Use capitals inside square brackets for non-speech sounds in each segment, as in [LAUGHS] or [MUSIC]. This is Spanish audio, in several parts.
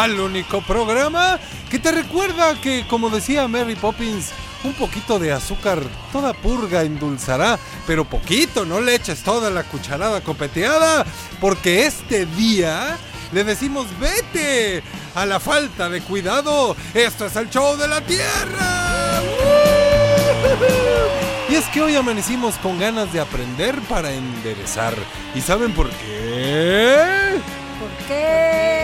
Al único programa que te recuerda que, como decía Mary Poppins, un poquito de azúcar toda purga endulzará, pero poquito, no le eches toda la cucharada copeteada, porque este día le decimos vete a la falta de cuidado. Esto es el show de la tierra. Y es que hoy amanecimos con ganas de aprender para enderezar. ¿Y saben por qué? ¿Por qué?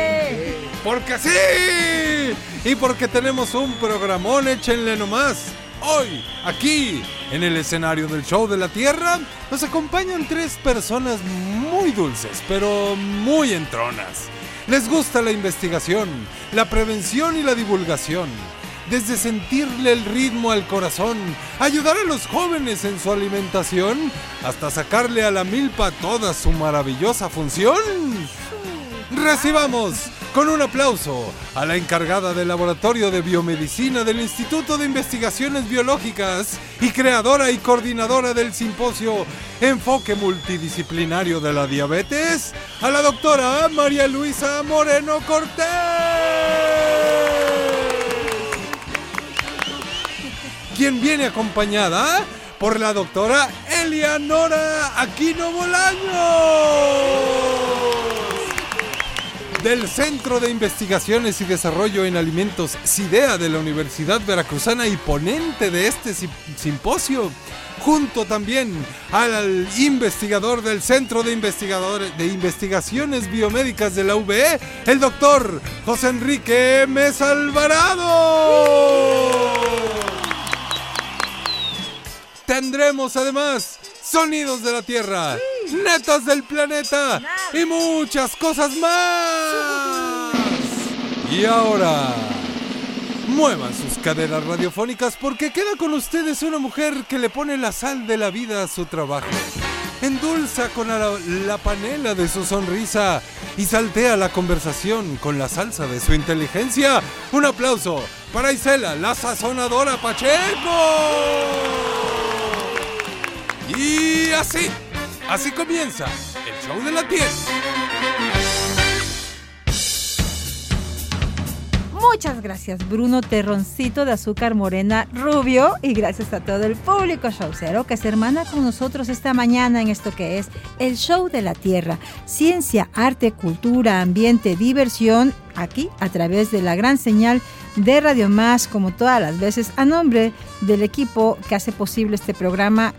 Porque sí. Y porque tenemos un programón, échenle nomás. Hoy, aquí, en el escenario del show de la Tierra, nos acompañan tres personas muy dulces, pero muy entronas. Les gusta la investigación, la prevención y la divulgación. Desde sentirle el ritmo al corazón, ayudar a los jóvenes en su alimentación, hasta sacarle a la milpa toda su maravillosa función. Recibamos con un aplauso a la encargada del Laboratorio de Biomedicina del Instituto de Investigaciones Biológicas y creadora y coordinadora del simposio Enfoque Multidisciplinario de la Diabetes, a la doctora María Luisa Moreno Cortés. Quien viene acompañada por la doctora Elianora Aquino Bolaños del Centro de Investigaciones y Desarrollo en Alimentos CIDEA de la Universidad Veracruzana y ponente de este sim- simposio, junto también al investigador del Centro de, Investigadores, de Investigaciones Biomédicas de la UBE, el doctor José Enrique Mesa Alvarado. Tendremos además sonidos de la Tierra, netas del planeta y muchas cosas más. Y ahora, muevan sus caderas radiofónicas porque queda con ustedes una mujer que le pone la sal de la vida a su trabajo. Endulza con la, la panela de su sonrisa y saltea la conversación con la salsa de su inteligencia. Un aplauso para Isela, la sazonadora Pacheco. Y así, así comienza el show de la tierra. Muchas gracias, Bruno Terroncito de Azúcar Morena Rubio. Y gracias a todo el público showcero que se hermana con nosotros esta mañana en esto que es el show de la tierra. Ciencia, arte, cultura, ambiente, diversión. Aquí a través de la gran señal de Radio Más, como todas las veces, a nombre del equipo que hace posible este programa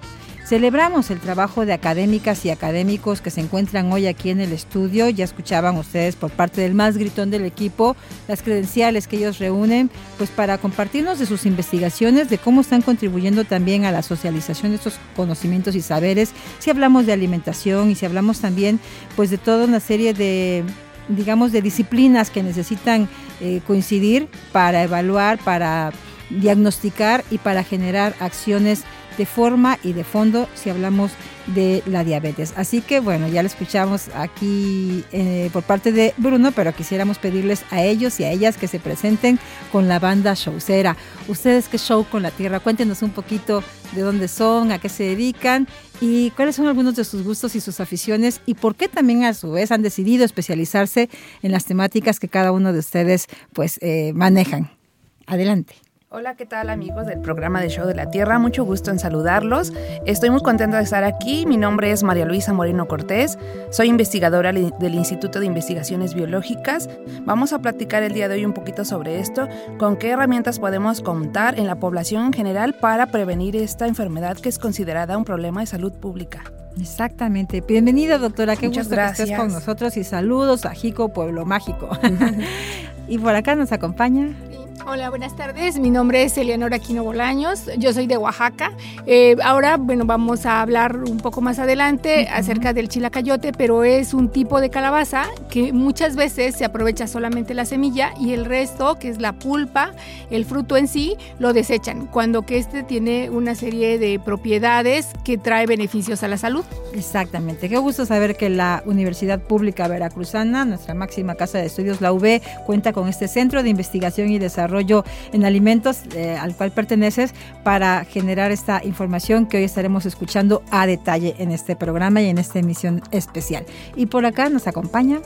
Celebramos el trabajo de académicas y académicos que se encuentran hoy aquí en el estudio. Ya escuchaban ustedes por parte del más gritón del equipo las credenciales que ellos reúnen, pues para compartirnos de sus investigaciones, de cómo están contribuyendo también a la socialización de estos conocimientos y saberes. Si hablamos de alimentación y si hablamos también, pues de toda una serie de digamos, de disciplinas que necesitan eh, coincidir para evaluar, para diagnosticar y para generar acciones de forma y de fondo si hablamos de la diabetes. Así que bueno, ya lo escuchamos aquí eh, por parte de Bruno, pero quisiéramos pedirles a ellos y a ellas que se presenten con la banda showcera. Ustedes qué show con la tierra, cuéntenos un poquito de dónde son, a qué se dedican y cuáles son algunos de sus gustos y sus aficiones y por qué también a su vez han decidido especializarse en las temáticas que cada uno de ustedes pues eh, manejan. Adelante. Hola, ¿qué tal amigos del programa de Show de la Tierra? Mucho gusto en saludarlos. Estoy muy contenta de estar aquí. Mi nombre es María Luisa Moreno Cortés. Soy investigadora del Instituto de Investigaciones Biológicas. Vamos a platicar el día de hoy un poquito sobre esto, con qué herramientas podemos contar en la población en general para prevenir esta enfermedad que es considerada un problema de salud pública. Exactamente. Bienvenida, doctora. Qué Muchas gusto que estés con nosotros y saludos a Jico, Pueblo Mágico. [LAUGHS] y por acá nos acompaña. Hola, buenas tardes. Mi nombre es Eleonora Aquino Bolaños. Yo soy de Oaxaca. Eh, ahora, bueno, vamos a hablar un poco más adelante acerca del chilacayote, pero es un tipo de calabaza que muchas veces se aprovecha solamente la semilla y el resto, que es la pulpa, el fruto en sí, lo desechan, cuando que este tiene una serie de propiedades que trae beneficios a la salud. Exactamente. Qué gusto saber que la Universidad Pública Veracruzana, nuestra máxima casa de estudios, la UB, cuenta con este centro de investigación y desarrollo en alimentos eh, al cual perteneces para generar esta información que hoy estaremos escuchando a detalle en este programa y en esta emisión especial. Y por acá nos acompaña.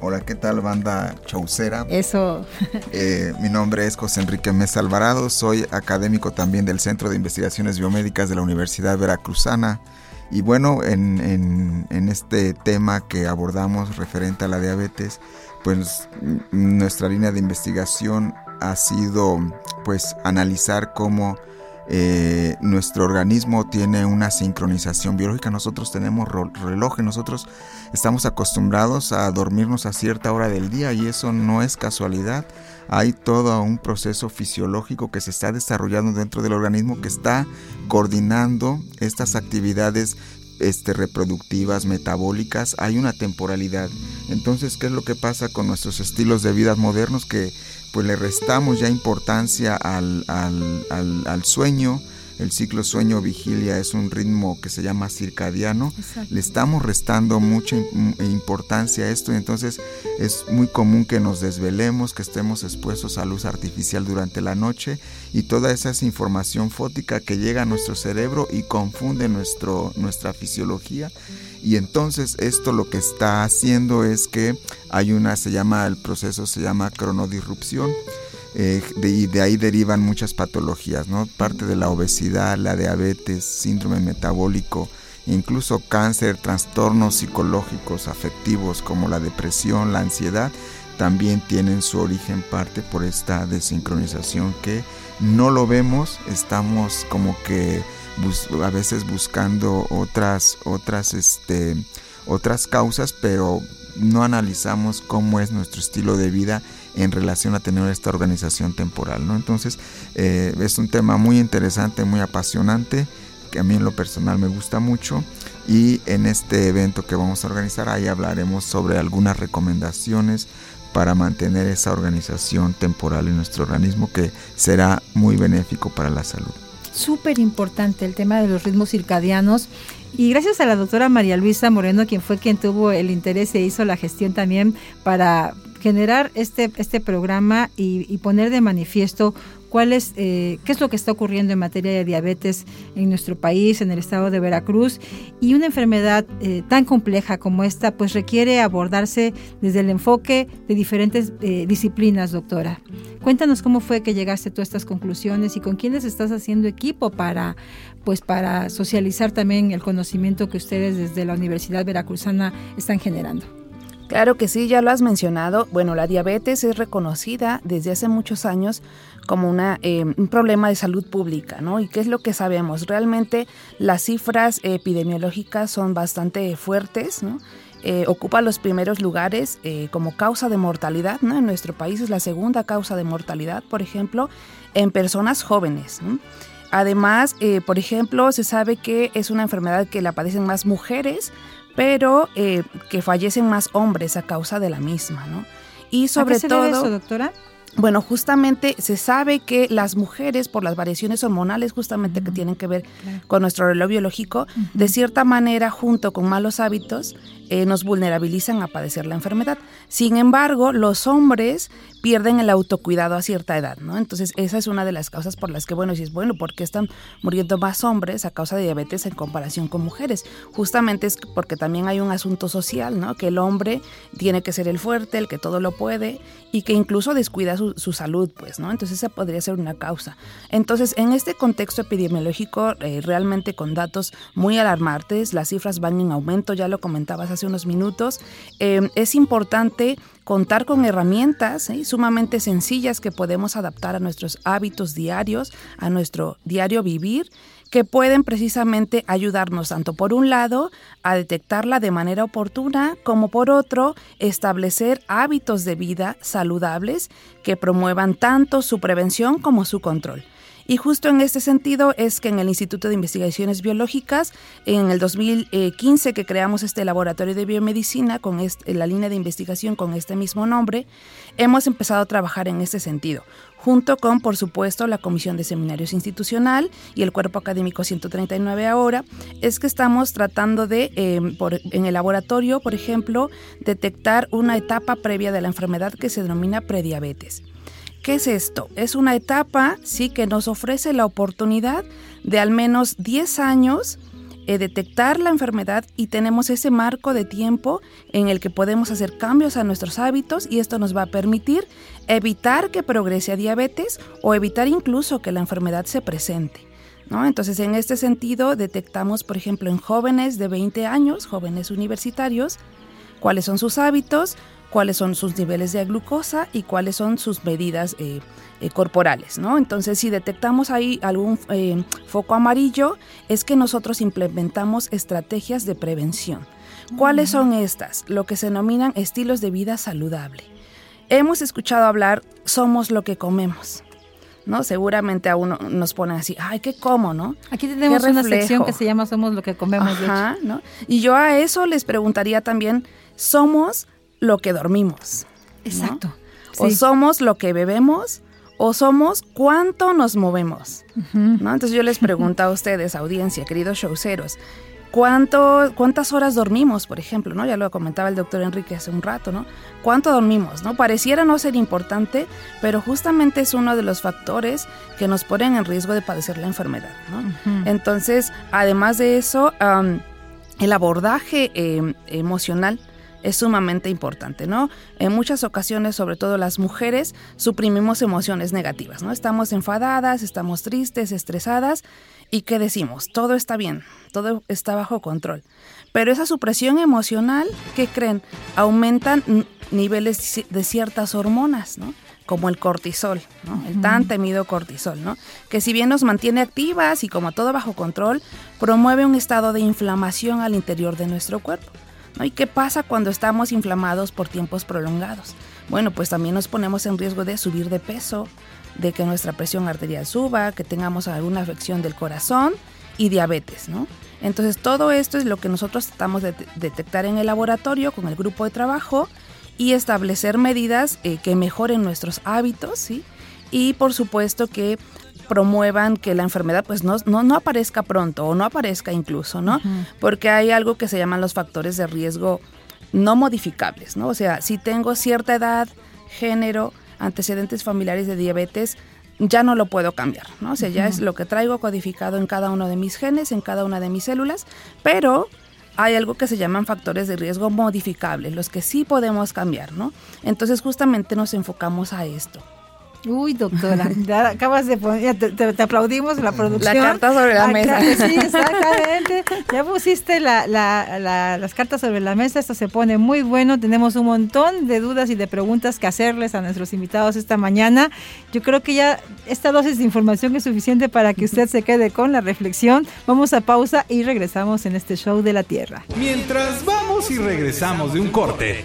Hola, ¿qué tal banda chaucera? Eso. Eh, mi nombre es José Enrique Mesa Alvarado, soy académico también del Centro de Investigaciones Biomédicas de la Universidad Veracruzana. Y bueno, en, en este tema que abordamos referente a la diabetes, pues nuestra línea de investigación ha sido pues analizar cómo eh, nuestro organismo tiene una sincronización biológica. Nosotros tenemos reloj, nosotros estamos acostumbrados a dormirnos a cierta hora del día y eso no es casualidad. Hay todo un proceso fisiológico que se está desarrollando dentro del organismo que está coordinando estas actividades este, reproductivas, metabólicas, hay una temporalidad. Entonces, ¿qué es lo que pasa con nuestros estilos de vida modernos? Que pues le restamos ya importancia al, al, sueño, el ciclo sueño-vigilia es un ritmo que se llama circadiano, le estamos restando mucha importancia a esto y entonces es muy común que nos desvelemos, que estemos expuestos a luz artificial durante la noche y toda esa es información fótica que llega a nuestro cerebro y confunde nuestro, nuestra fisiología. Y entonces esto lo que está haciendo es que hay una, se llama, el proceso se llama cronodisrupción. Eh, y de ahí derivan muchas patologías, ¿no? Parte de la obesidad, la diabetes, síndrome metabólico, incluso cáncer, trastornos psicológicos, afectivos como la depresión, la ansiedad, también tienen su origen parte por esta desincronización que no lo vemos, estamos como que a veces buscando otras, otras, este, otras causas, pero no analizamos cómo es nuestro estilo de vida en relación a tener esta organización temporal, ¿no? Entonces, eh, es un tema muy interesante, muy apasionante, que a mí en lo personal me gusta mucho. Y en este evento que vamos a organizar, ahí hablaremos sobre algunas recomendaciones para mantener esa organización temporal en nuestro organismo que será muy benéfico para la salud súper importante el tema de los ritmos circadianos. Y gracias a la doctora María Luisa Moreno, quien fue quien tuvo el interés e hizo la gestión también para generar este, este programa y, poner de manifiesto cuál es, eh, qué es lo que está ocurriendo en materia de diabetes en nuestro país, en el estado de Veracruz. Y una enfermedad eh, tan compleja como esta, pues requiere abordarse desde el enfoque de diferentes eh, disciplinas, doctora. Cuéntanos cómo fue que llegaste tú a estas conclusiones y con quiénes estás haciendo equipo para, pues, para socializar también el conocimiento que ustedes desde la Universidad Veracruzana están generando. Claro que sí, ya lo has mencionado. Bueno, la diabetes es reconocida desde hace muchos años como una, eh, un problema de salud pública, ¿no? ¿Y qué es lo que sabemos? Realmente las cifras epidemiológicas son bastante fuertes, ¿no? Eh, ocupa los primeros lugares eh, como causa de mortalidad. ¿no? En nuestro país es la segunda causa de mortalidad, por ejemplo, en personas jóvenes. Además, por ejemplo, se sabe que es una enfermedad que la padecen más mujeres, pero que fallecen más hombres a causa de la misma. ¿no? Y sobre todo, eso, doctora? Bueno, justamente se sabe que las mujeres, por las variaciones hormonales justamente que tienen que ver con nuestro reloj biológico, de cierta manera, junto con malos hábitos, eh, nos vulnerabilizan a padecer la enfermedad. Sin embargo, los hombres pierden el autocuidado a cierta edad, ¿no? Entonces, esa es una de las causas por las que, bueno, si es bueno, ¿por qué están muriendo más hombres a causa de diabetes en comparación con mujeres? Justamente es porque también hay un asunto social, ¿no? Que el hombre tiene que ser el fuerte, el que todo lo puede y que incluso descuida su, salud, pues, ¿no? Entonces, esa podría ser una causa. Entonces, en este contexto epidemiológico, eh, realmente con datos muy alarmantes, las cifras van en aumento, ya lo comentabas hace unos minutos, eh, es importante contar con herramientas ¿eh? sumamente sencillas que podemos adaptar a nuestros hábitos diarios, a nuestro diario vivir que pueden precisamente ayudarnos tanto por un lado a detectarla de manera oportuna como por otro establecer hábitos de vida saludables que promuevan tanto su prevención como su control. Y justo en este sentido es que en el Instituto de Investigaciones Biológicas, en el 2015 que creamos este laboratorio de biomedicina con la línea de investigación con este mismo nombre, hemos empezado a trabajar en este sentido junto con, por supuesto, la Comisión de Seminarios Institucional y el Cuerpo Académico 139 ahora, es que estamos tratando de, em, en el laboratorio, por ejemplo, detectar una etapa previa de la enfermedad que se denomina prediabetes. ¿Qué es esto? Es una etapa, sí, que nos ofrece la oportunidad de al menos 10 años eh, detectar la enfermedad y tenemos ese marco de tiempo en el que podemos hacer cambios a nuestros hábitos y esto nos va a permitir evitar que progrese a diabetes o evitar incluso que la enfermedad se presente. ¿no? Entonces, en este sentido, detectamos, por ejemplo, en jóvenes de 20 años, jóvenes universitarios, cuáles son sus hábitos, cuáles son sus niveles de glucosa y cuáles son sus medidas eh, eh, corporales, ¿no? Entonces, si detectamos ahí algún eh, foco amarillo, es que nosotros implementamos estrategias de prevención. ¿Cuáles son estas? Lo que se denominan estilos de vida saludable. Hemos escuchado hablar, somos lo que comemos. ¿no? Seguramente a uno nos pone así, ay, ¿qué como, no? Aquí tenemos una sección que se llama Somos lo que comemos. Ajá, ¿no? Y yo a eso les preguntaría también, ¿somos lo que dormimos. Exacto. O somos lo que bebemos o somos cuánto nos movemos. ¿no? Entonces yo les pregunto a ustedes, audiencia, queridos showceros, ¿cuánto, ¿cuántas horas dormimos, por ejemplo? ¿no? Ya lo comentaba el doctor Enrique hace un rato, ¿no? ¿Cuánto dormimos? ¿no? Pareciera no ser importante, pero justamente es uno de los factores que nos ponen en riesgo de padecer la enfermedad. ¿no? Entonces, además de eso, el abordaje eh, emocional es sumamente importante, ¿no? En muchas ocasiones, sobre todo las mujeres, suprimimos emociones negativas, ¿no? Estamos enfadadas, estamos tristes, estresadas y ¿qué decimos? Todo está bien, todo está bajo control. Pero esa supresión emocional, ¿qué creen? Aumentan niveles de ciertas hormonas, ¿no? como el cortisol, ¿no? el tan temido cortisol, ¿no? que si bien nos mantiene activas y como todo bajo control, promueve un estado de inflamación al interior de nuestro cuerpo. ¿Y qué pasa cuando estamos inflamados por tiempos prolongados? Bueno, pues también nos ponemos en riesgo de subir de peso, de que nuestra presión arterial suba, que tengamos alguna afección del corazón y diabetes, ¿no? Entonces todo esto es lo que nosotros tratamos de detectar en el laboratorio con el grupo de trabajo y establecer medidas eh, que mejoren nuestros hábitos, ¿sí? Y por supuesto que promuevan que la enfermedad pues no, no, aparezca pronto o no aparezca incluso, ¿no? Porque hay algo que se llaman los factores de riesgo no modificables, ¿no? O sea, si tengo cierta edad, género, antecedentes familiares de diabetes, ya no lo puedo cambiar, ¿no? O sea, ya es lo que traigo codificado en cada uno de mis genes, en cada una de mis células, pero hay algo que se llaman factores de riesgo modificables, los que sí podemos cambiar, ¿no? Entonces justamente nos enfocamos a esto. Uy, doctora, ya acabas de poner, te, aplaudimos la producción. La carta sobre la mesa. sí, exactamente. Ya pusiste las cartas sobre la mesa, esto se pone muy bueno. Tenemos un montón de dudas y de preguntas que hacerles a nuestros invitados esta mañana. Yo creo que ya esta dosis de información es suficiente para que usted se quede con la reflexión. Vamos a pausa y regresamos en este show de la Tierra. Mientras vamos y regresamos de un corte,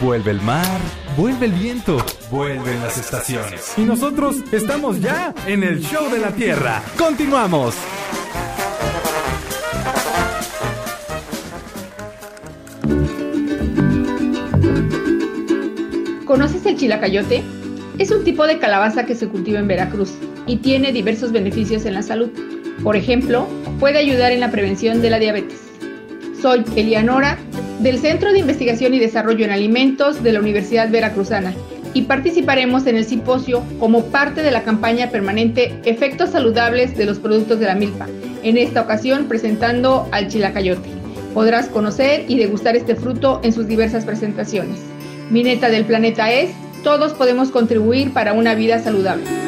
Vuelve el mar, vuelve el viento, vuelven las estaciones. Y nosotros estamos ya en el show de la Tierra. Continuamos. ¿Conoces el chilacayote? Es un tipo de calabaza que se cultiva en Veracruz y tiene diversos beneficios en la salud. Por ejemplo, puede ayudar en la prevención de la diabetes. Soy Elianora del Centro de Investigación y Desarrollo en Alimentos de la Universidad Veracruzana y participaremos en el simposio como parte de la campaña permanente Efectos Saludables de los Productos de la Milpa, en esta ocasión presentando al chilacayote. Podrás conocer y degustar este fruto en sus diversas presentaciones. Mi neta del planeta es, todos podemos contribuir para una vida saludable.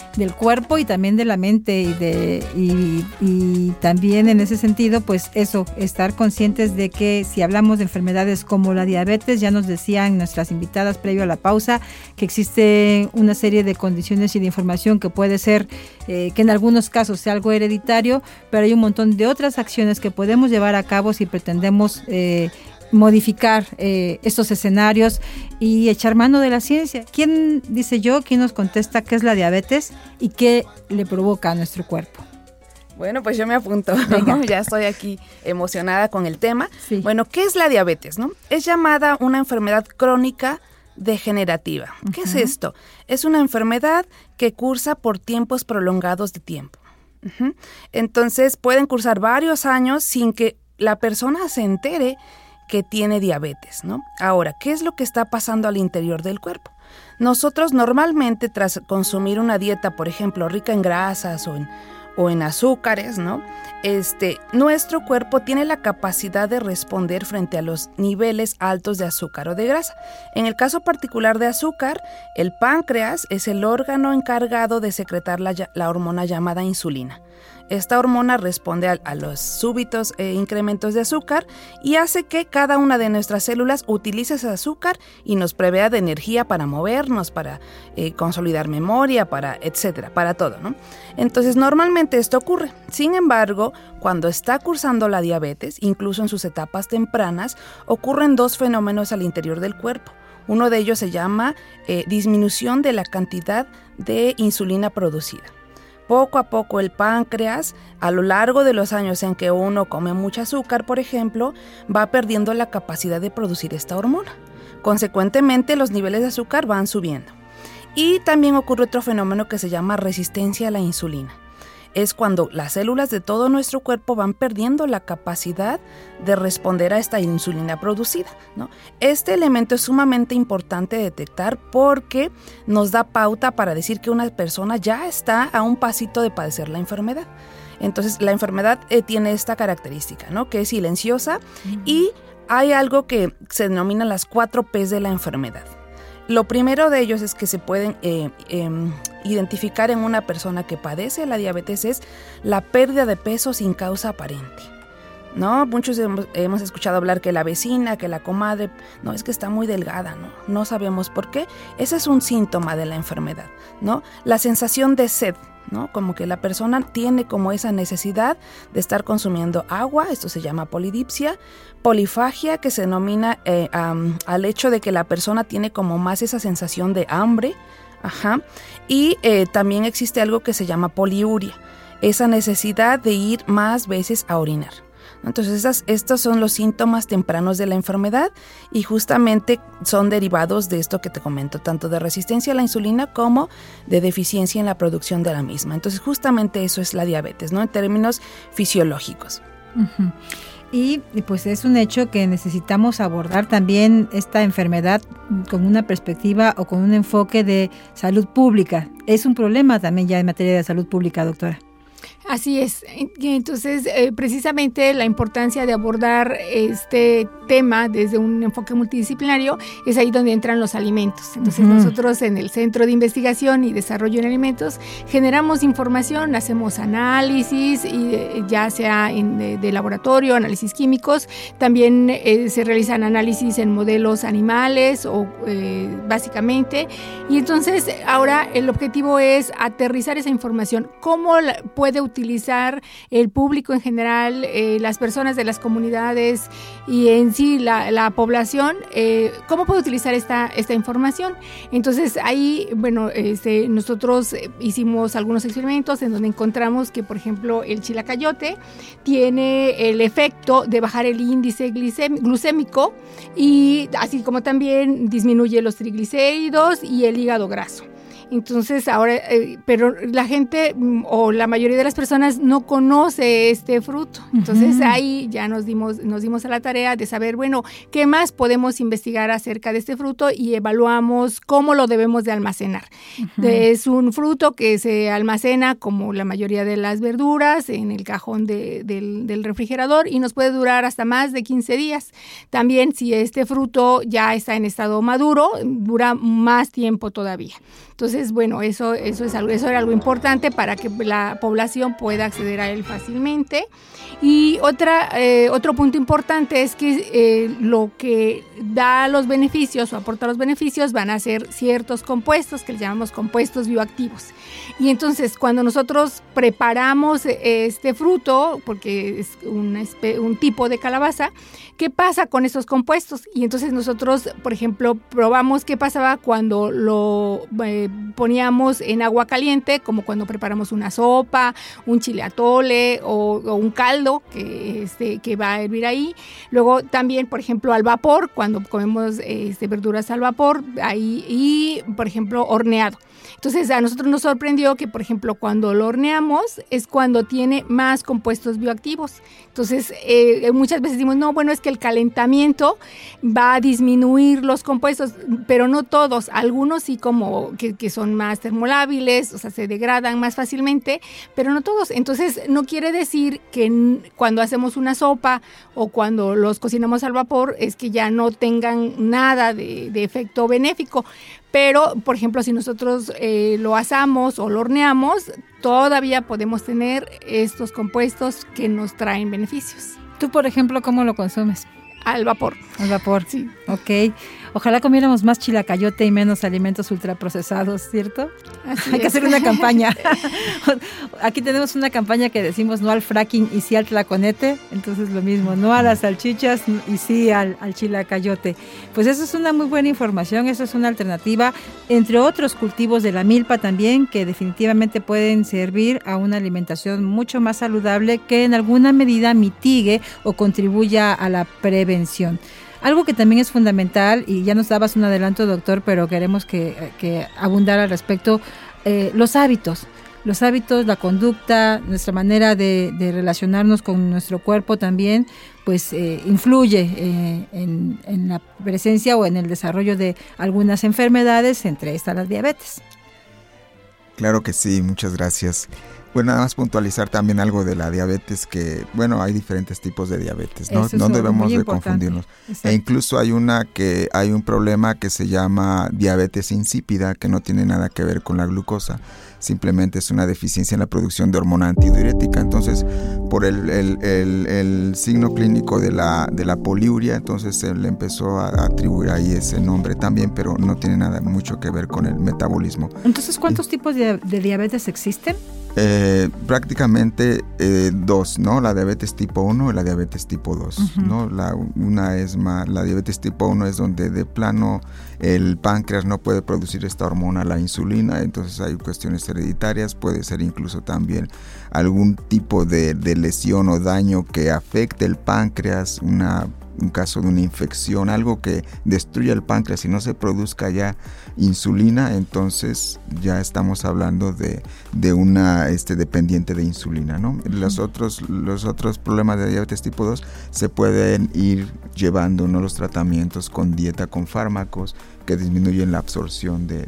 del cuerpo y también de la mente y, de, y, y también en ese sentido, pues eso, estar conscientes de que si hablamos de enfermedades como la diabetes, ya nos decían nuestras invitadas previo a la pausa, que existe una serie de condiciones y de información que puede ser, eh, que en algunos casos sea algo hereditario, pero hay un montón de otras acciones que podemos llevar a cabo si pretendemos eh, modificar eh, estos escenarios y echar mano de la ciencia. ¿Quién dice yo? ¿Quién nos contesta qué es la diabetes y qué le provoca a nuestro cuerpo? Bueno, pues yo me apunto. [LAUGHS] ya estoy aquí emocionada con el tema. Sí. Bueno, ¿qué es la diabetes? No? Es llamada una enfermedad crónica degenerativa. ¿Qué es esto? Es una enfermedad que cursa por tiempos prolongados de tiempo. Entonces pueden cursar varios años sin que la persona se entere que tiene diabetes, ¿no? Ahora, ¿qué es lo que está pasando al interior del cuerpo? Nosotros normalmente tras consumir una dieta, por ejemplo, rica en grasas o en, azúcares, ¿no? Este, nuestro cuerpo tiene la capacidad de responder frente a los niveles altos de azúcar o de grasa. En el caso particular de azúcar, el páncreas es el órgano encargado de secretar la hormona llamada insulina. Esta hormona responde a, los súbitos eh, incrementos de azúcar y hace que cada una de nuestras células utilice ese azúcar y nos provea de energía para movernos, para eh, consolidar memoria, para etcétera, para todo, ¿no? Entonces, normalmente esto ocurre. Sin embargo, cuando está cursando la diabetes, incluso en sus etapas tempranas, ocurren dos fenómenos al interior del cuerpo. Uno de ellos se llama eh, disminución de la cantidad de insulina producida. Poco a poco el páncreas, a lo largo de los años en que uno come mucho azúcar, por ejemplo, va perdiendo la capacidad de producir esta hormona. Consecuentemente, los niveles de azúcar van subiendo. Y también ocurre otro fenómeno que se llama resistencia a la insulina. Es cuando las células de todo nuestro cuerpo van perdiendo la capacidad de responder a esta insulina producida. ¿no? Este elemento es sumamente importante detectar porque nos da pauta para decir que una persona ya está a un pasito de padecer la enfermedad. Entonces, la enfermedad eh, tiene esta característica, ¿no? Que es silenciosa y hay algo que se denomina las cuatro P's de la enfermedad. Lo primero de ellos es que se pueden eh, em, identificar en una persona que padece la diabetes es la pérdida de peso sin causa aparente. ¿No? Muchos hemos, escuchado hablar que la vecina, que la comadre, no, es que está muy delgada, ¿no? No sabemos por qué. Ese es un síntoma de la enfermedad, ¿no? La sensación de sed, ¿no? Como que la persona tiene como esa necesidad de estar consumiendo agua, esto se llama polidipsia, polifagia, que se denomina eh, al hecho de que la persona tiene como más esa sensación de hambre, ajá, y eh, también existe algo que se llama poliuria, esa necesidad de ir más veces a orinar. Entonces, estas- estos son los síntomas tempranos de la enfermedad y justamente son derivados de esto que te comento, tanto de resistencia a la insulina como de deficiencia en la producción de la misma. Entonces, justamente eso es la diabetes, ¿no? En términos fisiológicos. Y, pues es un hecho que necesitamos abordar también esta enfermedad con una perspectiva o con un enfoque de salud pública. Es un problema también ya en materia de salud pública, doctora. Así es. Entonces, eh, precisamente la importancia de abordar este tema desde un enfoque multidisciplinario es ahí donde entran los alimentos. Entonces, nosotros en el Centro de Investigación y Desarrollo en Alimentos generamos información, hacemos análisis, y, eh, ya sea en, de, de laboratorio, análisis químicos. También eh, se realizan análisis en modelos animales o básicamente. Y entonces, ahora el objetivo es aterrizar esa información. ¿Cómo la puede utilizar? Utilizar el público en general, eh, las personas de las comunidades y en sí la, la población, eh, cómo puede utilizar esta, esta información. Entonces ahí, bueno, este, nosotros hicimos algunos experimentos en donde encontramos que, por ejemplo, el chilacayote tiene el efecto de bajar el índice glucémico y así como también disminuye los triglicéridos y el hígado graso. Entonces ahora, eh, pero la gente mm, o la mayoría de las personas no conoce este fruto. Entonces ahí ya nos dimos, nos dimos a la tarea de saber, bueno, qué más podemos investigar acerca de este fruto y evaluamos cómo lo debemos de almacenar. Es un fruto que se almacena como la mayoría de las verduras en el cajón del, del refrigerador y nos puede durar hasta más de 15 días. También si este fruto ya está en estado maduro, dura más tiempo todavía. Entonces, bueno, eso, eso, es algo, eso era algo importante para que la población pueda acceder a él fácilmente. Y otra, eh, otro punto importante es que eh, lo que da los beneficios o aporta los beneficios van a ser ciertos compuestos que llamamos compuestos bioactivos. Y entonces cuando nosotros preparamos este fruto, porque es un, un tipo de calabaza, ¿qué pasa con esos compuestos? Y entonces nosotros, por ejemplo, probamos qué pasaba cuando lo eh, poníamos en agua caliente, como cuando preparamos una sopa, un chile atole o, un caldo que, este, que va a hervir ahí. Luego también, por ejemplo, al vapor, cuando comemos este, verduras al vapor, ahí, y, por ejemplo, horneado. Entonces a nosotros nos sorprendió que, por ejemplo, cuando lo horneamos es cuando tiene más compuestos bioactivos. Entonces eh, muchas veces decimos, no, bueno, es que el calentamiento va a disminuir los compuestos, pero no todos, algunos sí como que, son más termolábiles, o sea, se degradan más fácilmente, pero no todos. Entonces no quiere decir que cuando hacemos una sopa o cuando los cocinamos al vapor es que ya no tengan nada de efecto benéfico. Pero, por ejemplo, si nosotros eh, lo asamos o lo horneamos, todavía podemos tener estos compuestos que nos traen beneficios. Tú, por ejemplo, ¿cómo lo consumes? Al vapor. Al vapor. Sí. Ok. Ojalá comiéramos más chilacayote y menos alimentos ultraprocesados, ¿cierto? Hay que hacer una campaña. [LAUGHS] Aquí tenemos una campaña que decimos no al fracking y sí al tlaconete. Entonces lo mismo, no a las salchichas y sí al, al chilacayote. Pues eso es una muy buena información, eso es una alternativa, entre otros cultivos de la milpa también, que definitivamente pueden servir a una alimentación mucho más saludable que en alguna medida mitigue o contribuya a la prevención. Algo que también es fundamental, y ya nos dabas un adelanto, doctor, pero queremos que, que abundar al respecto, eh, los hábitos. Los hábitos, la conducta, nuestra manera de, relacionarnos con nuestro cuerpo también, pues eh, influye eh, en, en la presencia o en el desarrollo de algunas enfermedades, entre estas la diabetes. Claro que sí, muchas gracias. Bueno, nada más puntualizar también algo de la diabetes, que bueno, hay diferentes tipos de diabetes, ¿no? no debemos de confundirnos. E incluso hay una que hay un problema que se llama diabetes insípida, que no tiene nada que ver con la glucosa, simplemente es una deficiencia en la producción de hormona antidiurética. Entonces, por el, el, signo clínico de la, de la poliuria, entonces se le empezó a atribuir ahí ese nombre también, pero no tiene nada mucho que ver con el metabolismo. Entonces, ¿cuántos tipos de, de diabetes existen? Eh, prácticamente eh, dos, ¿no? La diabetes tipo 1 y la diabetes tipo 2, ¿no? La, una es más, la diabetes tipo 1 es donde de plano el páncreas no puede producir esta hormona, la insulina, entonces hay cuestiones hereditarias, puede ser incluso también algún tipo de, de lesión o daño que afecte el páncreas, una un caso de una infección, algo que destruya el páncreas y no se produzca ya insulina, entonces ya estamos hablando de, de una este, dependiente de insulina. ¿no? Los, otros, los otros problemas de diabetes tipo 2 se pueden ir llevando ¿no? los tratamientos con dieta, con fármacos que disminuyen la absorción de,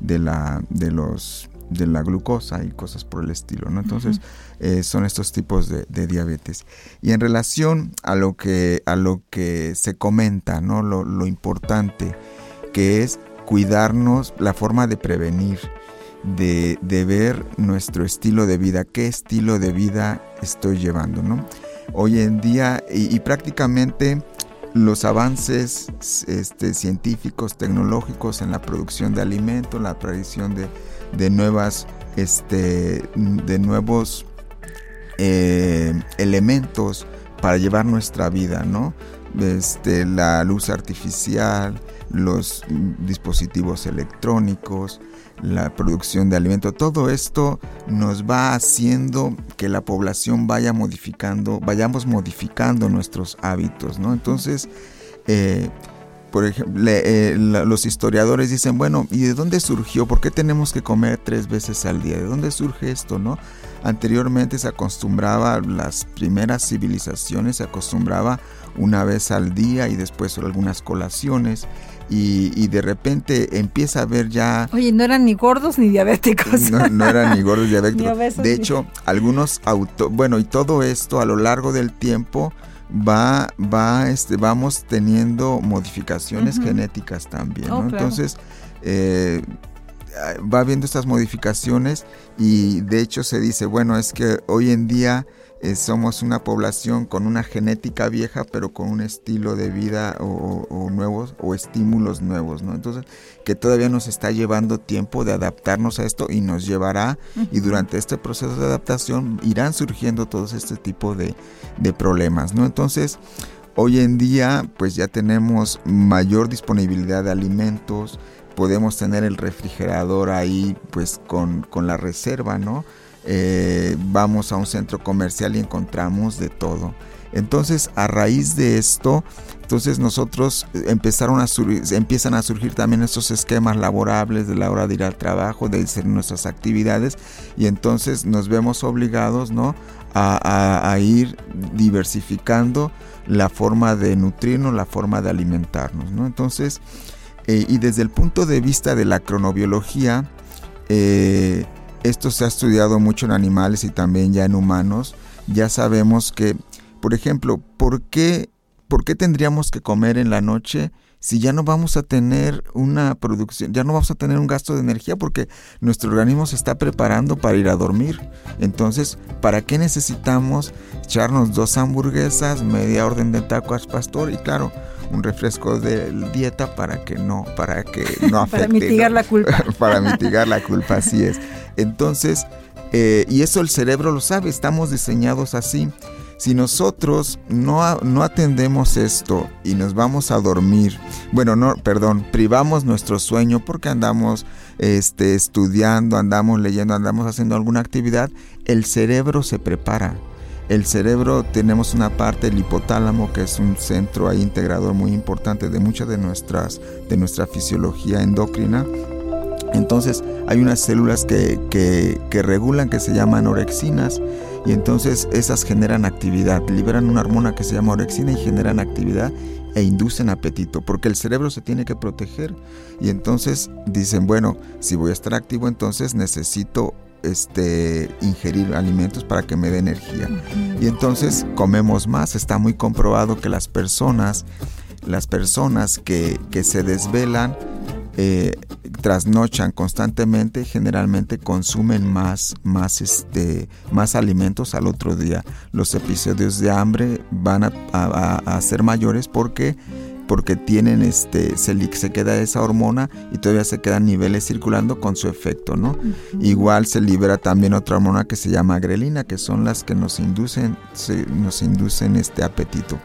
de, la, de los de la glucosa y cosas por el estilo, ¿no? Entonces, eh, son estos tipos de, diabetes. Y en relación a lo que, a lo que se comenta, ¿no? Lo, lo importante que es cuidarnos, la forma de prevenir, de, de, ver nuestro estilo de vida, qué estilo de vida estoy llevando, ¿no? Hoy en día, y, prácticamente los avances este, científicos, tecnológicos en la producción de alimentos, la aparición de, de nuevas, este, de nuevos eh, elementos para llevar nuestra vida, ¿no? Este, la luz artificial, los dispositivos electrónicos, la producción de alimento, todo esto nos va haciendo que la población vaya modificando, vayamos modificando nuestros hábitos, ¿no? Entonces, eh, por ejemplo, eh, los historiadores dicen, bueno, ¿y de dónde surgió? ¿Por qué tenemos que comer tres veces al día? ¿De dónde surge esto, no? Anteriormente se acostumbraba, las primeras civilizaciones se acostumbraba una vez al día y después algunas colaciones y, de repente empieza a ver ya... Oye, no eran ni gordos ni diabéticos. No, eran ni gordos ni [LAUGHS] diabéticos. de hecho, algunos auto... Bueno, y todo esto a lo largo del tiempo va, va, este, vamos teniendo modificaciones genéticas también, ¿no? Oh, Entonces, eh, va habiendo estas modificaciones y de hecho se dice, bueno, es que hoy en día eh, somos una población con una genética vieja, pero con un estilo de vida o, nuevos o estímulos nuevos, ¿no? Entonces, que todavía nos está llevando tiempo de adaptarnos a esto y nos llevará, y durante este proceso de adaptación irán surgiendo todos este tipo de, de problemas, ¿no? Entonces, hoy en día, pues ya tenemos mayor disponibilidad de alimentos, podemos tener el refrigerador ahí, pues con, con la reserva, ¿no? Eh, vamos a un centro comercial y encontramos de todo. Entonces, a raíz de esto, entonces nosotros empezaron a empiezan a surgir también estos esquemas laborables de la hora de ir al trabajo, de hacer nuestras actividades, y entonces nos vemos obligados, ¿no? A, ir diversificando la forma de nutrirnos, la forma de alimentarnos, ¿no? Entonces, eh, y desde el punto de vista de la cronobiología, eh, esto se ha estudiado mucho en animales y también ya en humanos. Ya sabemos que, por ejemplo, ¿por qué, ¿por qué tendríamos que comer en la noche si ya no vamos a tener una producción, ya no vamos a tener un gasto de energía porque nuestro organismo se está preparando para ir a dormir. Entonces, ¿para qué necesitamos echarnos dos hamburguesas, media orden de tacos pastor y claro, un refresco de dieta para que no, para que no [LAUGHS] afecte. para mitigar la culpa. [LAUGHS] para [LAUGHS] mitigar la culpa, así es. Entonces, eh, y eso el cerebro lo sabe, estamos diseñados así. Si nosotros no, no atendemos esto y nos vamos a dormir, bueno, no, perdón, privamos nuestro sueño porque andamos este, estudiando, andamos leyendo, andamos haciendo alguna actividad, el cerebro se prepara. El cerebro tenemos una parte, el hipotálamo, que es un centro integrador muy importante de muchas de nuestras, de nuestra fisiología endocrina. Entonces hay unas células que, que, que regulan, que se llaman orexinas, y entonces esas generan actividad, liberan una hormona que se llama orexina y generan actividad e inducen apetito, porque el cerebro se tiene que proteger y entonces dicen, bueno, si voy a estar activo entonces necesito este, ingerir alimentos para que me dé energía. Y entonces comemos más, está muy comprobado que las personas, las personas que, que se desvelan, eh, trasnochan constantemente, generalmente consumen más, más, este, más alimentos al otro día. Los episodios de hambre van a, ser mayores porque porque tienen este se, se, queda esa hormona y todavía se quedan niveles circulando con su efecto, ¿no? Igual se libera también otra hormona que se llama grelina, que son las que nos inducen nos inducen este apetito.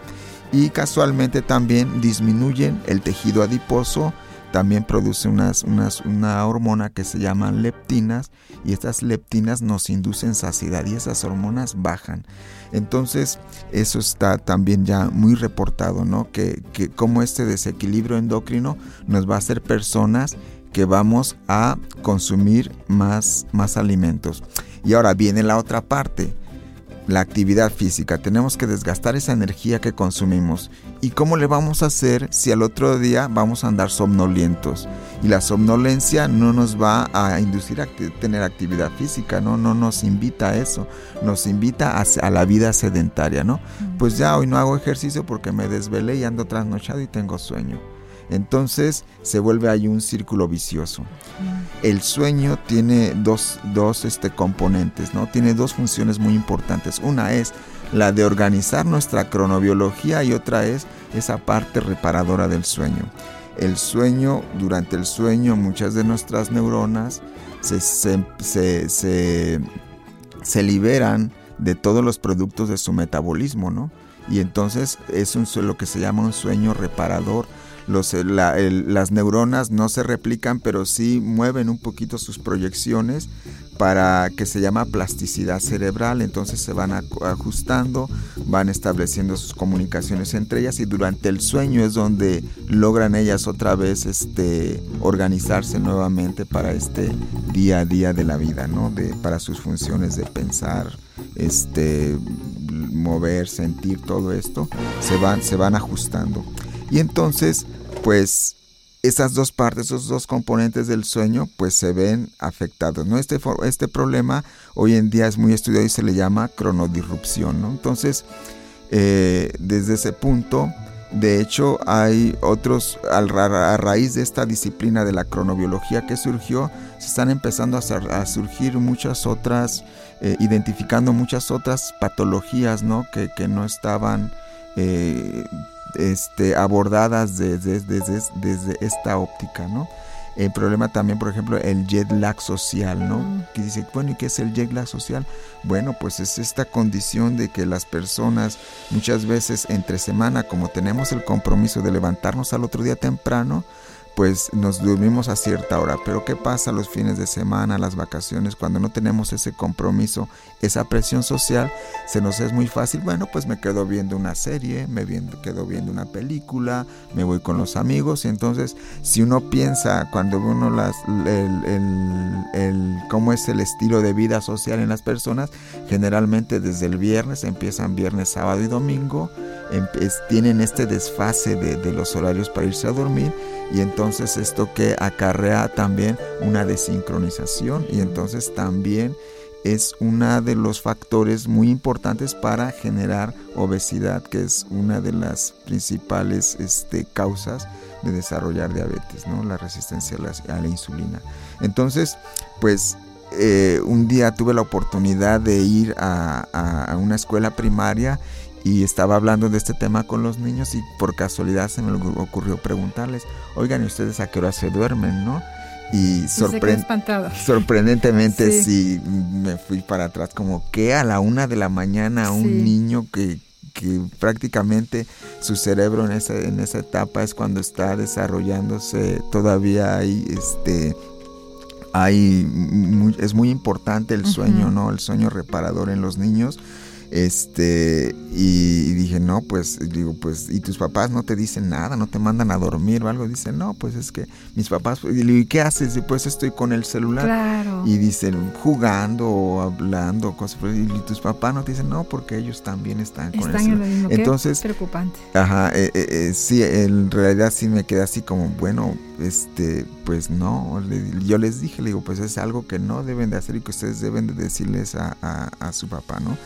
Y casualmente también disminuyen el tejido adiposo también produce unas, una hormona que se llama leptinas y estas leptinas nos inducen saciedad y esas hormonas bajan. Entonces eso está también ya muy reportado, ¿no? Que, que como este desequilibrio endocrino nos va a hacer personas que vamos a consumir más, más alimentos. Y ahora viene la otra parte la actividad física. Tenemos que desgastar esa energía que consumimos. ¿Y cómo le vamos a hacer si al otro día vamos a andar somnolientos? Y la somnolencia no nos va a inducir a tener actividad física, ¿no? No nos invita a eso. Nos invita a, la vida sedentaria, ¿no? Pues ya hoy no hago ejercicio porque me desvelé y ando trasnochado y tengo sueño. Entonces se vuelve ahí un círculo vicioso. El sueño tiene dos, este, componentes, ¿no? Tiene dos funciones muy importantes. Una es la de organizar nuestra cronobiología y otra es esa parte reparadora del sueño. El sueño, durante el sueño, muchas de nuestras neuronas se, se liberan de todos los productos de su metabolismo, ¿no? Y entonces es un, lo que se llama un sueño reparador. Los, las neuronas no se replican, pero sí mueven un poquito sus proyecciones para que se llama plasticidad cerebral, entonces se van ajustando, van estableciendo sus comunicaciones entre ellas y durante el sueño es donde logran ellas otra vez este organizarse nuevamente para este día a día de la vida, ¿no? De, para sus funciones de pensar, este mover, sentir todo esto, se van se van ajustando. Y entonces, pues esas dos partes, esos dos componentes del sueño, pues se ven afectados. ¿no? Este, este problema hoy en día es muy estudiado y se le llama cronodirrupción. ¿no? Entonces, eh, desde ese punto, de hecho, hay otros, a raíz de esta disciplina de la cronobiología que surgió, se están empezando a, surgir muchas otras, eh, identificando muchas otras patologías ¿no? Que, que no estaban... Eh, este, abordadas desde, desde, esta óptica, ¿no? El problema también, por ejemplo, el jet lag social, ¿no? Que dice, bueno, ¿y qué es el jet lag social? Bueno, pues es esta condición de que las personas muchas veces entre semana, como tenemos el compromiso de levantarnos al otro día temprano, pues nos dormimos a cierta hora. Pero ¿qué pasa los fines de semana, las vacaciones, cuando no tenemos ese compromiso, esa presión social? Se nos es muy fácil, bueno, pues me quedo viendo una serie, me quedo viendo una película, me voy con los amigos. Y entonces, si uno piensa, cuando uno las, el, cómo es el estilo de vida social en las personas, generalmente desde el viernes, empiezan viernes, sábado y domingo, tienen este desfase de, de los horarios para irse a dormir y entonces esto que acarrea también una desincronización y entonces también es uno de los factores muy importantes para generar obesidad, que es una de las principales este, causas de desarrollar diabetes, ¿no? la resistencia a la, insulina. Entonces, pues eh, un día tuve la oportunidad de ir a una escuela primaria y estaba hablando de este tema con los niños y por casualidad se me ocurrió preguntarles, oigan, ¿y ustedes a qué hora se duermen, no? Y sorprendentemente sí. me fui para atrás como que a la una de la mañana un niño que, que prácticamente su cerebro en esa, en esa etapa es cuando está desarrollándose todavía hay este hay es muy importante el sueño, ¿no? El sueño reparador en los niños este, y, dije, no, pues, digo, pues, ¿y tus papás no te dicen nada? ¿No te mandan a dormir o algo? Dice, no, pues es que mis papás, y digo, ¿y qué haces? Y pues estoy con el celular. Y dicen, jugando o hablando, cosas. Y tus papás no te dicen, no, porque ellos también están con el celular. Entonces, preocupante. Ajá, eh, eh, eh, sí, en realidad sí me quedé así como, bueno, este, pues no, yo les dije, le digo, pues es algo que no deben de hacer y que ustedes deben de decirles a, a, su papá, ¿no?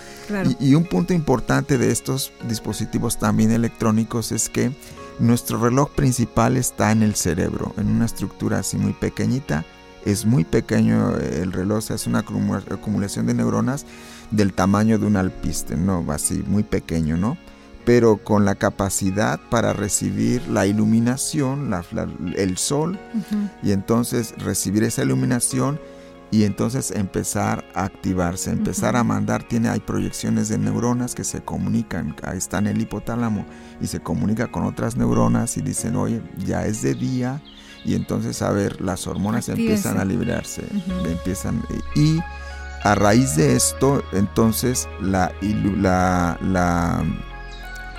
Y, un punto importante de estos dispositivos también electrónicos es que nuestro reloj principal está en el cerebro, en una estructura así muy pequeñita, es muy pequeño el reloj, es una acumulación de neuronas del tamaño de un alpiste, ¿no? Así, muy pequeño, ¿no? Pero con la capacidad para recibir la iluminación, el sol, y entonces recibir esa iluminación y entonces empezar a activarse, empezar a mandar, tiene, hay proyecciones de neuronas que se comunican, ahí está en el hipotálamo y se comunica con otras neuronas y dicen, oye, ya es de día, y entonces a ver, las hormonas empiezan a liberarse, empiezan, y a raíz de esto, entonces la, la, la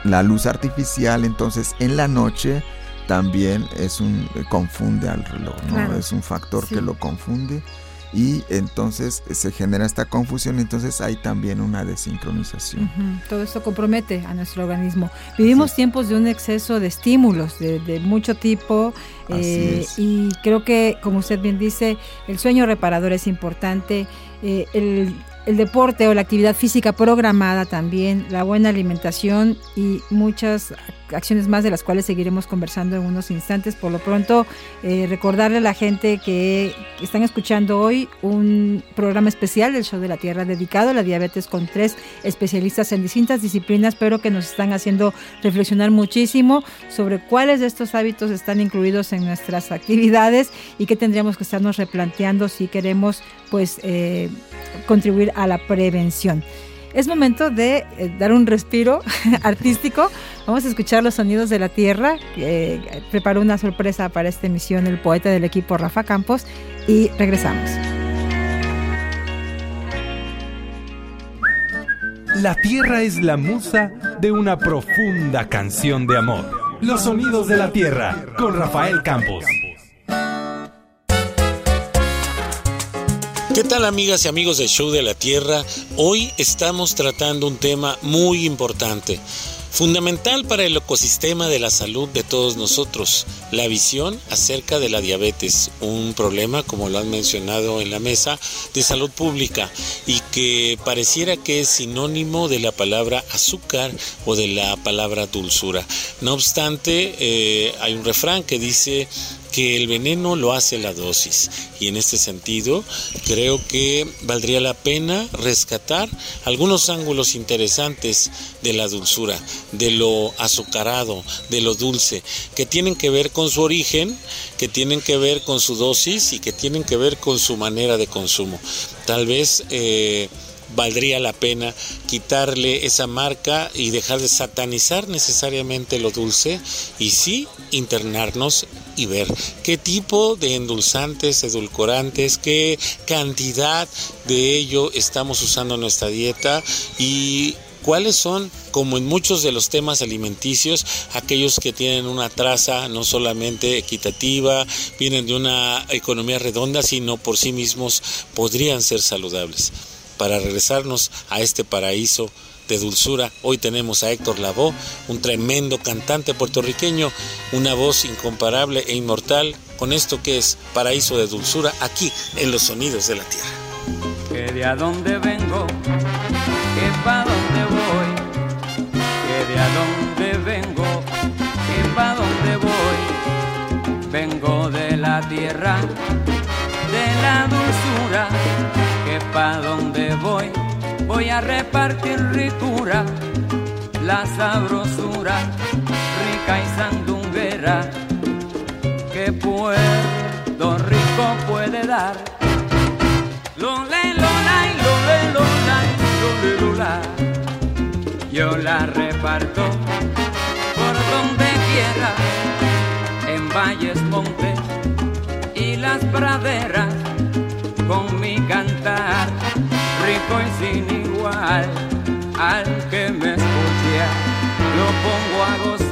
la luz artificial entonces en la noche también es un confunde al reloj, ¿no? Es un factor que lo confunde y entonces se genera esta confusión, entonces hay también una desincronización. Todo esto compromete a nuestro organismo. Vivimos tiempos de un exceso de estímulos de, mucho tipo eh, y creo que, como usted bien dice, el sueño reparador es importante. Eh, el el deporte o la actividad física programada también, la buena alimentación y muchas acciones más de las cuales seguiremos conversando en unos instantes. Por lo pronto, eh, recordarle a la gente que están escuchando hoy un programa especial del Show de la Tierra dedicado a la diabetes con tres especialistas en distintas disciplinas, pero que nos están haciendo reflexionar muchísimo sobre cuáles de estos hábitos están incluidos en nuestras actividades y que tendríamos que estarnos replanteando si queremos pues eh, contribuir a la prevención. es momento de eh, dar un respiro [LAUGHS] artístico. Vamos a escuchar los sonidos de la tierra. Eh, preparó una sorpresa para esta emisión el poeta del equipo Rafa Campos y regresamos. La tierra es la musa de una profunda canción de amor. Los sonidos de la tierra con Rafael Campos. ¿Qué tal amigas y amigos del Show de la Tierra? Hoy estamos tratando un tema muy importante, fundamental para el ecosistema de la salud de todos nosotros, la visión acerca de la diabetes, un problema, como lo han mencionado en la mesa, de salud pública y que pareciera que es sinónimo de la palabra azúcar o de la palabra dulzura. No obstante, eh, hay un refrán que dice que el veneno lo hace la dosis y en este sentido creo que valdría la pena rescatar algunos ángulos interesantes de la dulzura, de lo azucarado, de lo dulce, que tienen que ver con su origen, que tienen que ver con su dosis y que tienen que ver con su manera de consumo. Tal vez eh, valdría la pena quitarle esa marca y dejar de satanizar necesariamente lo dulce y sí internarnos y ver qué tipo de endulzantes, edulcorantes, qué cantidad de ello estamos usando en nuestra dieta y cuáles son, como en muchos de los temas alimenticios, aquellos que tienen una traza no solamente equitativa, vienen de una economía redonda, sino por sí mismos podrían ser saludables. Para regresarnos a este paraíso de dulzura, hoy tenemos a Héctor Lavoe, un tremendo cantante puertorriqueño, una voz incomparable e inmortal, con esto que es paraíso de dulzura aquí en los sonidos de la tierra. Que de a dónde vengo, que pa' dónde voy, que de a dónde vengo, que pa' dónde voy, vengo de la tierra, de la dulzura, pa' dónde voy, voy a repartir ricura, la sabrosura, rica y sandunguera, que Puerto Rico puede dar. Lole, lola, y lole, lola. Yo la reparto por donde quiera, en valles, montes y las praderas, con mi cantar rico y sin igual. Al que me escucha, lo pongo a gozar.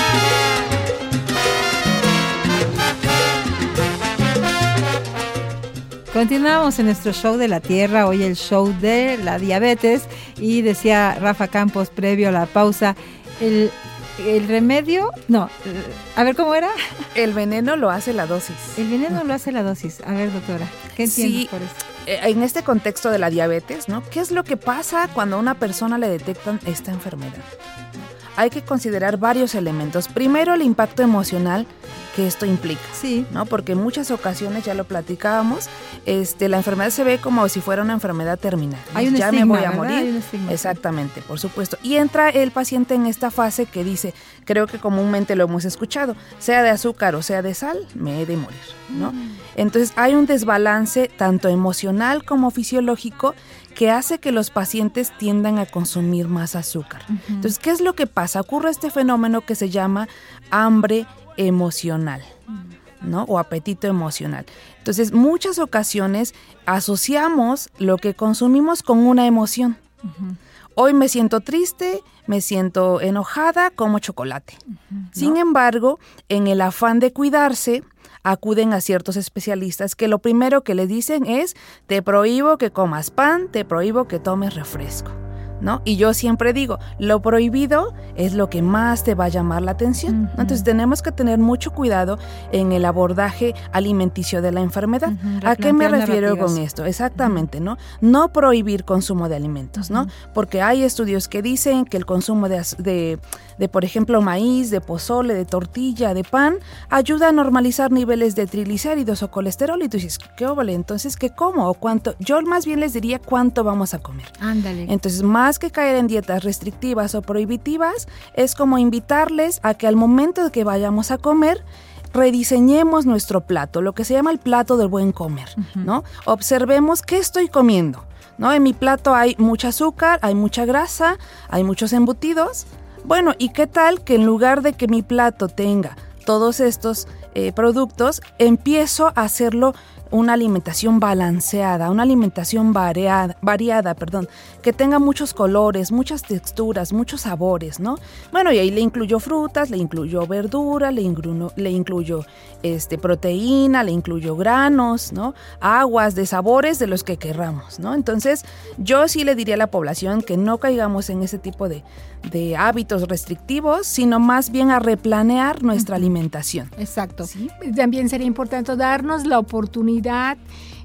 Continuamos en nuestro show de la Tierra, hoy el show de la diabetes y decía Rafa Campos previo a la pausa, el, el remedio, no, eh, a ver cómo era, El veneno lo hace la dosis. el veneno lo hace la dosis. A ver doctora, ¿qué entiendes Sí. por eso? Eh, En este contexto de la diabetes, ¿no? ¿Qué es lo que pasa cuando a una persona le detectan esta enfermedad? Hay que considerar varios elementos. Primero, el impacto emocional que esto implica. Sí. ¿no? Porque en muchas ocasiones, ya lo platicábamos, este, la enfermedad se ve como si fuera una enfermedad terminal. Hay un ya estigma, me voy a morir. Hay un estigma. Exactamente, por supuesto. Y entra el paciente en esta fase que dice, creo que comúnmente lo hemos escuchado, sea de azúcar o sea de sal, me he de morir, ¿no? Mm. Entonces hay un desbalance tanto emocional como fisiológico que hace que los pacientes tiendan a consumir más azúcar. Entonces, ¿qué es lo que pasa? Ocurre este fenómeno que se llama hambre emocional. ¿no? O apetito emocional. Entonces, muchas ocasiones asociamos lo que consumimos con una emoción. Hoy me siento triste, me siento enojada, como chocolate. Sin embargo, en el afán de cuidarse, acuden a ciertos especialistas que lo primero que le dicen es, te prohíbo que comas pan, te prohíbo que tomes refresco. ¿No? Y yo siempre digo, lo prohibido es lo que más te va a llamar la atención. Entonces tenemos que tener mucho cuidado en el abordaje alimenticio de la enfermedad. ¿A qué me refiero narrativas. con esto? Exactamente, ¿no? No prohibir consumo de alimentos, ¿no? Porque hay estudios que dicen que el consumo de, de, de, por ejemplo, maíz, de pozole, de tortilla, de pan, ayuda a normalizar niveles de triglicéridos o colesterol. Y tú dices, ¿qué óvole? Entonces, ¿qué como? ¿O cuánto? Yo más bien les diría cuánto vamos a comer. Ándale. Entonces, más que caer en dietas restrictivas o prohibitivas, es como invitarles a que al momento de que vayamos a comer, rediseñemos nuestro plato, lo que se llama el plato del buen comer, ¿no? Observemos qué estoy comiendo, ¿no? En mi plato hay mucha azúcar, hay mucha grasa, hay muchos embutidos. Bueno, ¿y qué tal que en lugar de que mi plato tenga todos estos eh, productos, empiezo a hacerlo una alimentación balanceada, una alimentación variada, variada, perdón, que tenga muchos colores, muchas texturas, muchos sabores, ¿no? Bueno, y ahí le incluyo frutas, le incluyo verdura, le, le incluyo este, proteína, le incluyo granos, ¿no? Aguas de sabores de los que querramos, ¿no? Entonces, yo sí le diría a la población que no caigamos en ese tipo de, de hábitos restrictivos, sino más bien a replanear nuestra alimentación. Exacto. También sería importante darnos la oportunidad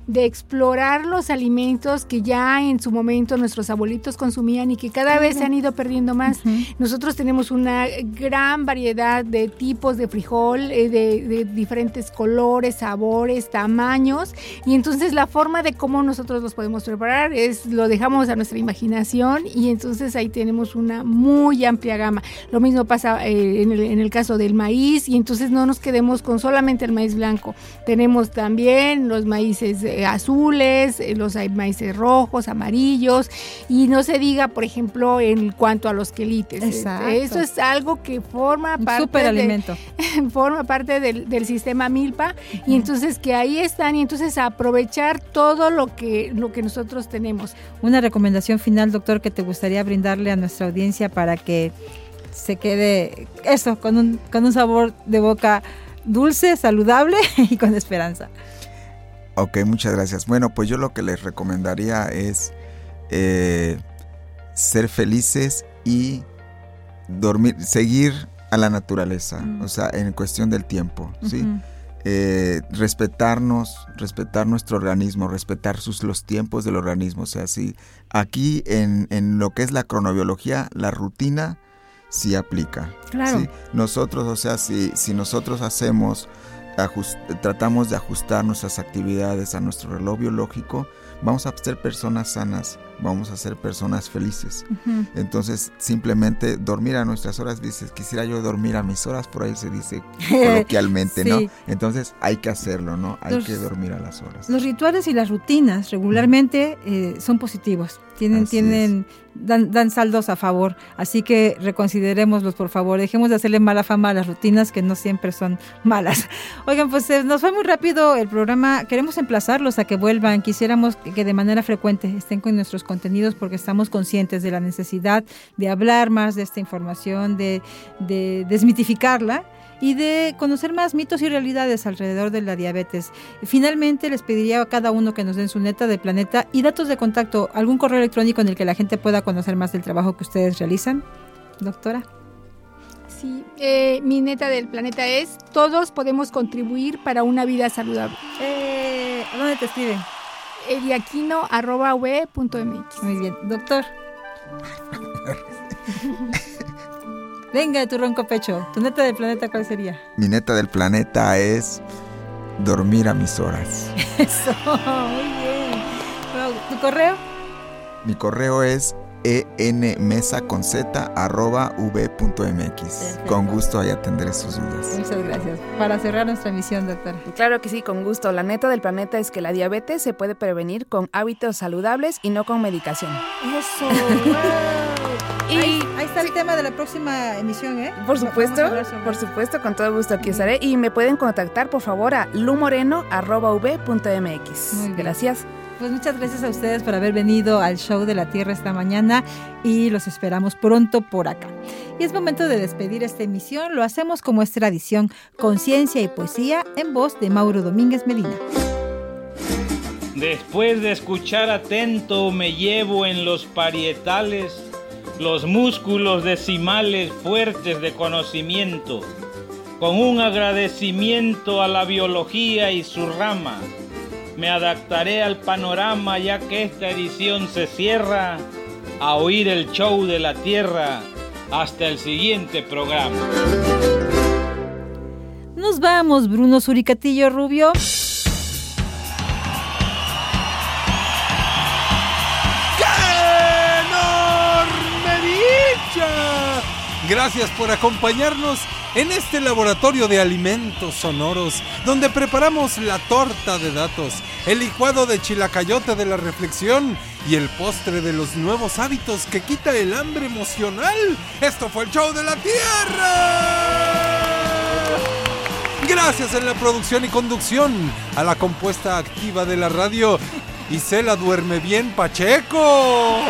de explorar los alimentos que ya en su momento nuestros abuelitos consumían y que cada vez se han ido perdiendo más. Nosotros tenemos una gran variedad de tipos de frijol, eh, de, de diferentes colores, sabores, tamaños, y entonces la forma de cómo nosotros los podemos preparar es lo dejamos a nuestra imaginación y entonces ahí tenemos una muy amplia gama. Lo mismo pasa eh, en, el, en el caso del maíz y entonces no nos quedemos con solamente el maíz blanco. Tenemos también los maíces eh, azules, eh, los hay maíces rojos, amarillos y no se diga, por ejemplo, en cuanto a los quelites. Eh, Exacto. Eso es algo que forma parte de- superalimento. [LAUGHS] forma parte del, del sistema Milpa y entonces que ahí están y entonces aprovechar todo lo que lo que nosotros tenemos. Una recomendación final, doctor, que te gustaría brindarle a nuestra audiencia para que se quede eso, con un, con un sabor de boca dulce, saludable [LAUGHS] y con esperanza. Ok, muchas gracias. Bueno, pues yo lo que les recomendaría es eh, ser felices y dormir, seguir a la naturaleza, Mm. o sea, en cuestión del tiempo, ¿sí? Eh, respetarnos, respetar nuestro organismo, respetar sus, los tiempos del organismo. O sea, sí, aquí en, en lo que es la cronobiología, la rutina sí aplica. Claro. ¿sí? Nosotros, o sea, si, si nosotros hacemos, ajust- tratamos de ajustar nuestras actividades a nuestro reloj biológico, vamos a ser personas sanas, vamos a ser personas felices. Ujú. Entonces, simplemente dormir a nuestras horas, dices, quisiera yo dormir a mis horas, por ahí se dice [LAUGHS] coloquialmente, Sí. ¿no? Entonces, hay que hacerlo, ¿no? Hay Los- que dormir a las horas. Los rituales y las rutinas regularmente eh, son positivos. Tienen, Así tienen, dan, dan saldos a favor. Así que reconsiderémoslos, por favor. Dejemos de hacerle mala fama a las rutinas que no siempre son malas. [LAUGHS] Oigan, pues eh, nos fue muy rápido el programa. Queremos emplazarlos a que vuelvan. Quisiéramos que, de manera frecuente estén con nuestros contenidos porque estamos conscientes de la necesidad de hablar más de esta información, de, de desmitificarla y de conocer más mitos y realidades alrededor de la diabetes. Finalmente, les pediría a cada uno que nos den su neta de planeta y datos de contacto, algún correo electrónico en el que la gente pueda conocer más del trabajo que ustedes realizan. Doctora. Sí, eh, mi neta del planeta es todos podemos contribuir para una vida saludable. Eh, ¿a ¿Dónde te escriben? eliaquino.mx. Muy bien. Doctor. [LAUGHS] Venga de tu ronco pecho. ¿Tu neta del planeta cuál sería? Mi neta del planeta es dormir a mis horas. [LAUGHS] Eso, muy bien. ¿Tu correo? Mi correo es enmesa con z arroba v.mx. Con gusto ahí atenderé sus dudas. Muchas gracias. Para cerrar nuestra emisión, doctora. Claro que sí, con gusto. La neta del planeta es que la diabetes se puede prevenir con hábitos saludables y no con medicación. Eso. [LAUGHS] Y- ahí, ahí está el tema de la próxima emisión, ¿eh? Por supuesto, por supuesto, con todo gusto aquí estaré. Y me pueden contactar, por favor, a lumoreno.v.mx. Gracias. Pues muchas gracias a ustedes por haber venido al show de la Tierra esta mañana y los esperamos pronto por acá. Y es momento de despedir esta emisión. Lo hacemos como es tradición, conciencia y poesía en voz de Mauro Domínguez Medina. Después de escuchar atento, me llevo en los parietales los músculos decimales fuertes de conocimiento, con un agradecimiento a la biología y su rama. Me adaptaré al panorama ya que esta edición se cierra a oír el show de la Tierra hasta el siguiente programa. Nos vamos, Bruno Suricatillo Rubio. Gracias por acompañarnos en este laboratorio de alimentos sonoros, donde preparamos la torta de datos, el licuado de chilacayote de la reflexión y el postre de los nuevos hábitos que quita el hambre emocional. Esto fue el show de la Tierra. Gracias en la producción y conducción a la compuesta activa de la radio, Isela Duerme Bien Pacheco.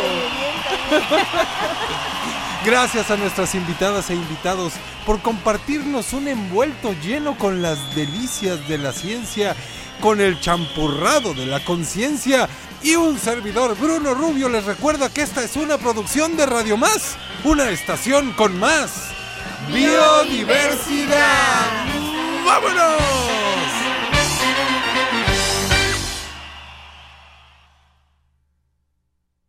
Gracias a nuestras invitadas e invitados por compartirnos un envuelto lleno con las delicias de la ciencia, con el champurrado de la conciencia. Y un servidor, Bruno Rubio, les recuerda que esta es una producción de Radio Más, una estación con más biodiversidad. ¡Vámonos!